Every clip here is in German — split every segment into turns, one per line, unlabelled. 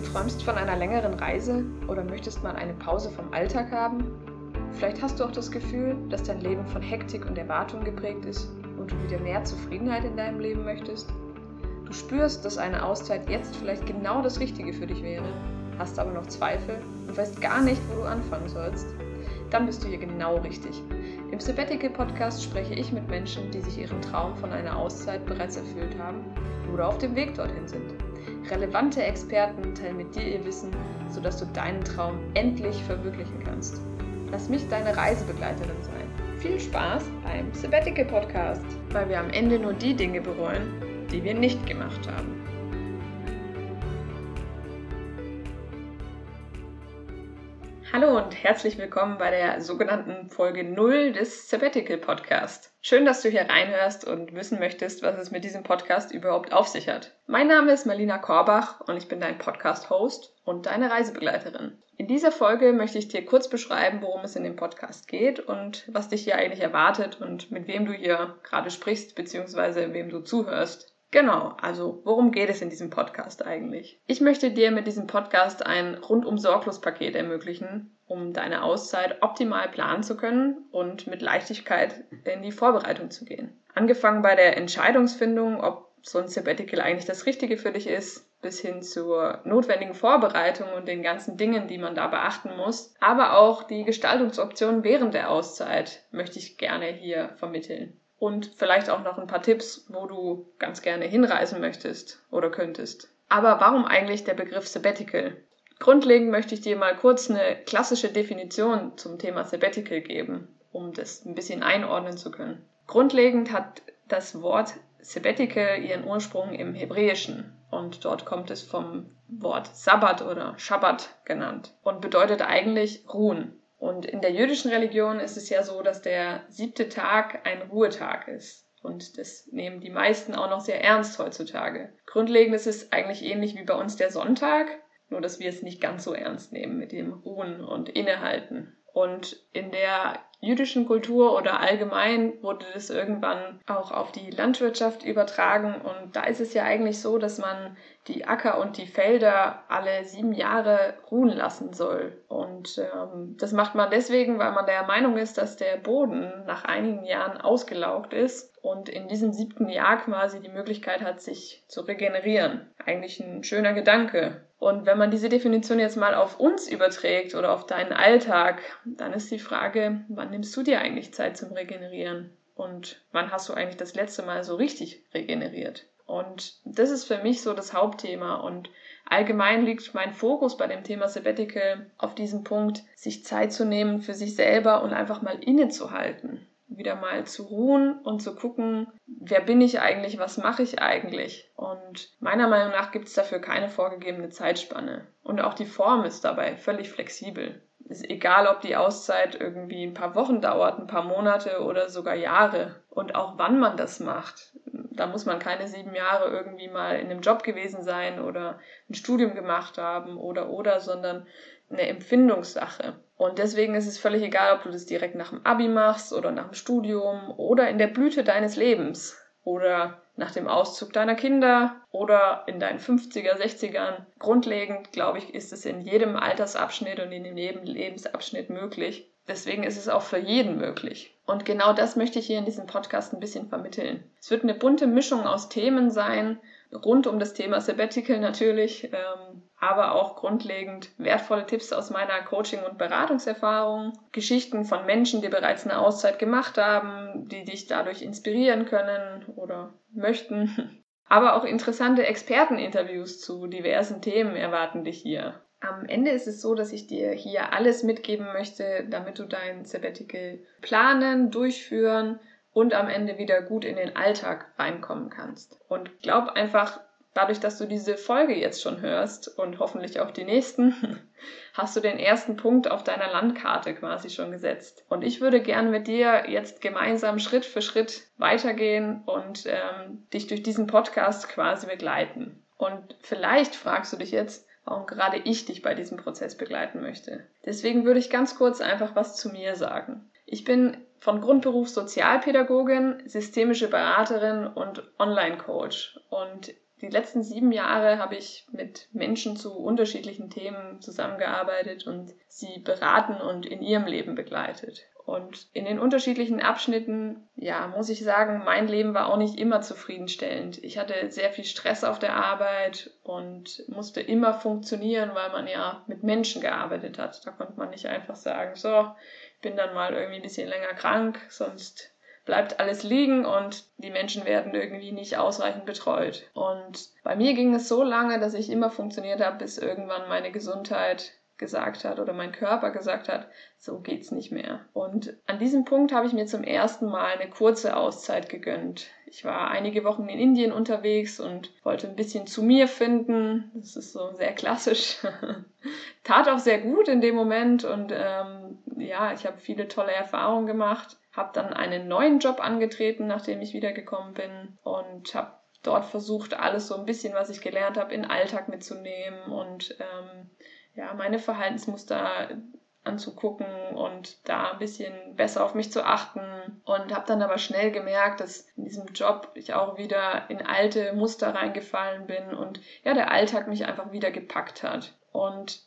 Du träumst von einer längeren Reise oder möchtest mal eine Pause vom Alltag haben? Vielleicht hast du auch das Gefühl, dass dein Leben von Hektik und Erwartung geprägt ist und du wieder mehr Zufriedenheit in deinem Leben möchtest? Du spürst, dass eine Auszeit jetzt vielleicht genau das Richtige für dich wäre, hast aber noch Zweifel und weißt gar nicht, wo du anfangen sollst? Dann bist du hier genau richtig. Im Sabbatical Podcast spreche ich mit Menschen, die sich ihren Traum von einer Auszeit bereits erfüllt haben oder auf dem Weg dorthin sind. Relevante Experten teilen mit dir ihr Wissen, sodass du deinen Traum endlich verwirklichen kannst. Lass mich deine Reisebegleiterin sein. Viel Spaß beim Sabbatical Podcast, weil wir am Ende nur die Dinge bereuen, die wir nicht gemacht haben. Hallo und herzlich willkommen bei der sogenannten Folge 0 des Sabbatical Podcast. Schön, dass du hier reinhörst und wissen möchtest, was es mit diesem Podcast überhaupt auf sich hat. Mein Name ist Marlina Korbach und ich bin dein Podcast-Host und deine Reisebegleiterin. In dieser Folge möchte ich dir kurz beschreiben, worum es in dem Podcast geht und was dich hier eigentlich erwartet und mit wem du hier gerade sprichst bzw. wem du zuhörst. Genau, also worum geht es in diesem Podcast eigentlich? Ich möchte dir mit diesem Podcast ein rundum sorglos Paket ermöglichen, um deine Auszeit optimal planen zu können und mit Leichtigkeit in die Vorbereitung zu gehen. Angefangen bei der Entscheidungsfindung, ob so ein Sabbatical eigentlich das Richtige für dich ist, bis hin zur notwendigen Vorbereitung und den ganzen Dingen, die man da beachten muss. Aber auch die Gestaltungsoptionen während der Auszeit möchte ich gerne hier vermitteln und vielleicht auch noch ein paar Tipps, wo du ganz gerne hinreisen möchtest oder könntest. Aber warum eigentlich der Begriff Sabbatical? Grundlegend möchte ich dir mal kurz eine klassische Definition zum Thema Sabbatical geben, um das ein bisschen einordnen zu können. Grundlegend hat das Wort Sabbatical ihren Ursprung im Hebräischen und dort kommt es vom Wort Sabbat oder Shabbat genannt und bedeutet eigentlich ruhen. Und in der jüdischen Religion ist es ja so, dass der siebte Tag ein Ruhetag ist. Und das nehmen die meisten auch noch sehr ernst heutzutage. Grundlegend ist es eigentlich ähnlich wie bei uns der Sonntag, nur dass wir es nicht ganz so ernst nehmen mit dem Ruhen und Innehalten. Und in der jüdischen Kultur oder allgemein wurde das irgendwann auch auf die Landwirtschaft übertragen. Und da ist es ja eigentlich so, dass man die Acker und die Felder alle sieben Jahre ruhen lassen soll. Und ähm, das macht man deswegen, weil man der Meinung ist, dass der Boden nach einigen Jahren ausgelaugt ist und in diesem siebten Jahr quasi die Möglichkeit hat, sich zu regenerieren. Eigentlich ein schöner Gedanke. Und wenn man diese Definition jetzt mal auf uns überträgt oder auf deinen Alltag, dann ist die Frage, wann nimmst du dir eigentlich Zeit zum Regenerieren? Und wann hast du eigentlich das letzte Mal so richtig regeneriert? Und das ist für mich so das Hauptthema. Und allgemein liegt mein Fokus bei dem Thema Sabbatical auf diesem Punkt, sich Zeit zu nehmen für sich selber und einfach mal innezuhalten wieder mal zu ruhen und zu gucken, wer bin ich eigentlich, was mache ich eigentlich. Und meiner Meinung nach gibt es dafür keine vorgegebene Zeitspanne. Und auch die Form ist dabei völlig flexibel. Ist egal, ob die Auszeit irgendwie ein paar Wochen dauert, ein paar Monate oder sogar Jahre. Und auch wann man das macht. Da muss man keine sieben Jahre irgendwie mal in einem Job gewesen sein oder ein Studium gemacht haben oder oder, sondern eine Empfindungssache. Und deswegen ist es völlig egal, ob du das direkt nach dem Abi machst oder nach dem Studium oder in der Blüte deines Lebens oder nach dem Auszug deiner Kinder oder in deinen 50er, 60ern. Grundlegend, glaube ich, ist es in jedem Altersabschnitt und in jedem Lebensabschnitt möglich. Deswegen ist es auch für jeden möglich. Und genau das möchte ich hier in diesem Podcast ein bisschen vermitteln. Es wird eine bunte Mischung aus Themen sein, rund um das Thema Sabbatical natürlich, ähm, aber auch grundlegend wertvolle Tipps aus meiner Coaching- und Beratungserfahrung, Geschichten von Menschen, die bereits eine Auszeit gemacht haben, die dich dadurch inspirieren können oder möchten. Aber auch interessante Experteninterviews zu diversen Themen erwarten dich hier. Am Ende ist es so, dass ich dir hier alles mitgeben möchte, damit du dein Sabbatical planen, durchführen und am Ende wieder gut in den Alltag reinkommen kannst. Und glaub einfach, dadurch, dass du diese Folge jetzt schon hörst und hoffentlich auch die nächsten, hast du den ersten Punkt auf deiner Landkarte quasi schon gesetzt. Und ich würde gern mit dir jetzt gemeinsam Schritt für Schritt weitergehen und ähm, dich durch diesen Podcast quasi begleiten. Und vielleicht fragst du dich jetzt, warum gerade ich dich bei diesem Prozess begleiten möchte. Deswegen würde ich ganz kurz einfach was zu mir sagen. Ich bin von Grundberuf Sozialpädagogin, systemische Beraterin und Online-Coach. Und Die letzten sieben Jahre habe ich mit Menschen zu unterschiedlichen Themen zusammengearbeitet und sie beraten und in ihrem Leben begleitet. Und in den unterschiedlichen Abschnitten, ja, muss ich sagen, mein Leben war auch nicht immer zufriedenstellend. Ich hatte sehr viel Stress auf der Arbeit und musste immer funktionieren, weil man ja mit Menschen gearbeitet hat. Da konnte man nicht einfach sagen, so, ich bin dann mal irgendwie ein bisschen länger krank, sonst bleibt alles liegen und die Menschen werden irgendwie nicht ausreichend betreut. Und bei mir ging es so lange, dass ich immer funktioniert habe, bis irgendwann meine Gesundheit gesagt hat oder mein Körper gesagt hat, so geht's nicht mehr. Und an diesem Punkt habe ich mir zum ersten Mal eine kurze Auszeit gegönnt. Ich war einige Wochen in Indien unterwegs und wollte ein bisschen zu mir finden. Das ist so sehr klassisch. Tat auch sehr gut in dem Moment und ähm, ja, ich habe viele tolle Erfahrungen gemacht. Habe dann einen neuen Job angetreten, nachdem ich wiedergekommen bin und habe dort versucht, alles so ein bisschen, was ich gelernt habe, in den Alltag mitzunehmen und ähm, ja, meine Verhaltensmuster anzugucken und da ein bisschen besser auf mich zu achten und habe dann aber schnell gemerkt, dass in diesem Job ich auch wieder in alte Muster reingefallen bin und ja, der Alltag mich einfach wieder gepackt hat. Und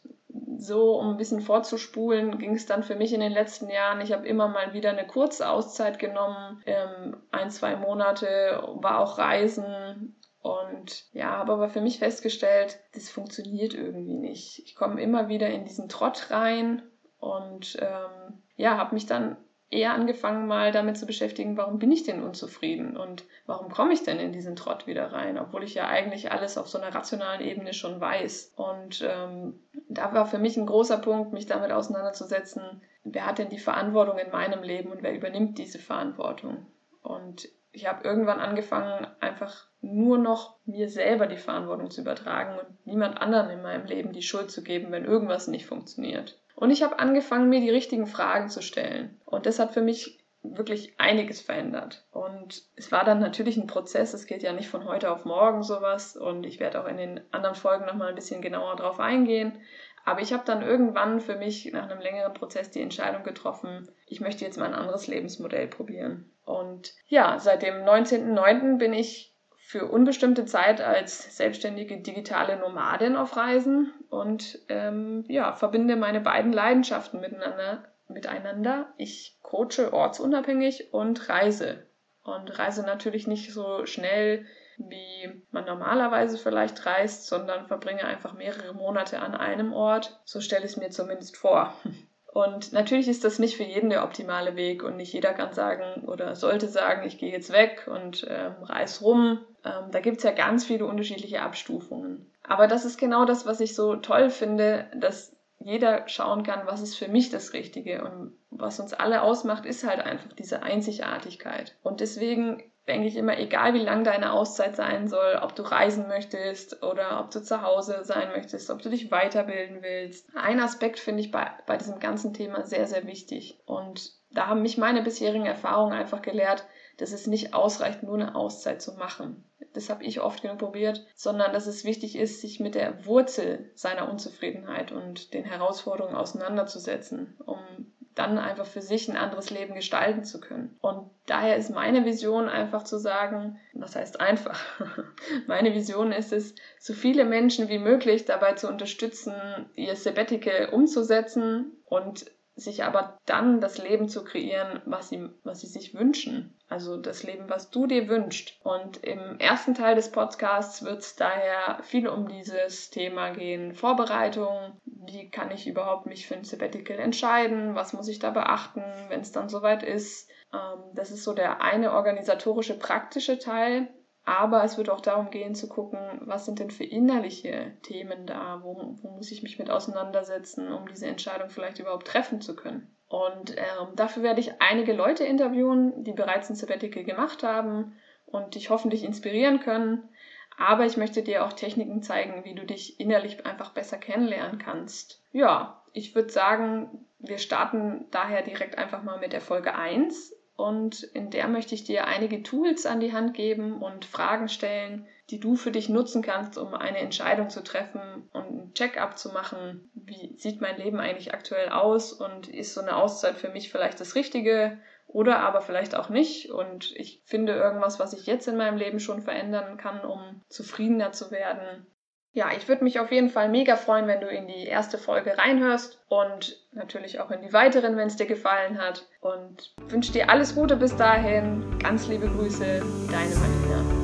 so, um ein bisschen vorzuspulen, ging es dann für mich in den letzten Jahren. Ich habe immer mal wieder eine kurze Auszeit genommen, ähm, ein, zwei Monate, war auch reisen und ja, habe aber für mich festgestellt, das funktioniert irgendwie nicht. Ich komme immer wieder in diesen Trott rein und ähm, ja, habe mich dann eher angefangen, mal damit zu beschäftigen, warum bin ich denn unzufrieden und warum komme ich denn in diesen Trott wieder rein, obwohl ich ja eigentlich alles auf so einer rationalen Ebene schon weiß. Und ähm, da war für mich ein großer Punkt, mich damit auseinanderzusetzen, wer hat denn die Verantwortung in meinem Leben und wer übernimmt diese Verantwortung. Und ich habe irgendwann angefangen, einfach nur noch mir selber die Verantwortung zu übertragen und niemand anderen in meinem Leben die Schuld zu geben, wenn irgendwas nicht funktioniert. Und ich habe angefangen, mir die richtigen Fragen zu stellen. Und das hat für mich wirklich einiges verändert. Und es war dann natürlich ein Prozess, es geht ja nicht von heute auf morgen sowas und ich werde auch in den anderen Folgen nochmal ein bisschen genauer drauf eingehen. Aber ich habe dann irgendwann für mich nach einem längeren Prozess die Entscheidung getroffen, ich möchte jetzt mal ein anderes Lebensmodell probieren. Und ja, seit dem 19.09. bin ich für unbestimmte Zeit als selbstständige digitale Nomadin auf Reisen und ähm, ja, verbinde meine beiden Leidenschaften miteinander, miteinander. Ich coache ortsunabhängig und reise. Und reise natürlich nicht so schnell, wie man normalerweise vielleicht reist, sondern verbringe einfach mehrere Monate an einem Ort. So stelle ich es mir zumindest vor. Und natürlich ist das nicht für jeden der optimale Weg und nicht jeder kann sagen oder sollte sagen, ich gehe jetzt weg und ähm, reiß rum. Ähm, da gibt es ja ganz viele unterschiedliche Abstufungen. Aber das ist genau das, was ich so toll finde, dass jeder schauen kann, was ist für mich das Richtige. Und was uns alle ausmacht, ist halt einfach diese Einzigartigkeit. Und deswegen denke ich immer, egal wie lang deine Auszeit sein soll, ob du reisen möchtest oder ob du zu Hause sein möchtest, ob du dich weiterbilden willst. Ein Aspekt finde ich bei, bei diesem ganzen Thema sehr, sehr wichtig. Und da haben mich meine bisherigen Erfahrungen einfach gelehrt, dass es nicht ausreicht, nur eine Auszeit zu machen. Das habe ich oft genug probiert, sondern dass es wichtig ist, sich mit der Wurzel seiner Unzufriedenheit und den Herausforderungen auseinanderzusetzen, um dann einfach für sich ein anderes Leben gestalten zu können. Und daher ist meine Vision einfach zu sagen, was heißt einfach? meine Vision ist es, so viele Menschen wie möglich dabei zu unterstützen, ihr Sabbatical umzusetzen und sich aber dann das Leben zu kreieren, was sie, was sie sich wünschen. Also das Leben, was du dir wünschst. Und im ersten Teil des Podcasts wird es daher viel um dieses Thema gehen. Vorbereitung, wie kann ich überhaupt mich für ein Sabbatical entscheiden, was muss ich da beachten, wenn es dann soweit ist. Ähm, das ist so der eine organisatorische, praktische Teil. Aber es wird auch darum gehen zu gucken, was sind denn für innerliche Themen da, wo, wo muss ich mich mit auseinandersetzen, um diese Entscheidung vielleicht überhaupt treffen zu können. Und ähm, dafür werde ich einige Leute interviewen, die bereits ein Sabbatical gemacht haben und dich hoffentlich inspirieren können. Aber ich möchte dir auch Techniken zeigen, wie du dich innerlich einfach besser kennenlernen kannst. Ja, ich würde sagen, wir starten daher direkt einfach mal mit der Folge 1 und in der möchte ich dir einige Tools an die Hand geben und Fragen stellen, die du für dich nutzen kannst, um eine Entscheidung zu treffen und ein Check-up zu machen. Wie sieht mein Leben eigentlich aktuell aus und ist so eine Auszeit für mich vielleicht das Richtige Oder aber vielleicht auch nicht. Und ich finde irgendwas, was ich jetzt in meinem Leben schon verändern kann, um zufriedener zu werden. Ja, ich würde mich auf jeden Fall mega freuen, wenn du in die erste Folge reinhörst und natürlich auch in die weiteren, wenn es dir gefallen hat. Und wünsche dir alles Gute bis dahin. Ganz liebe Grüße, deine Marina.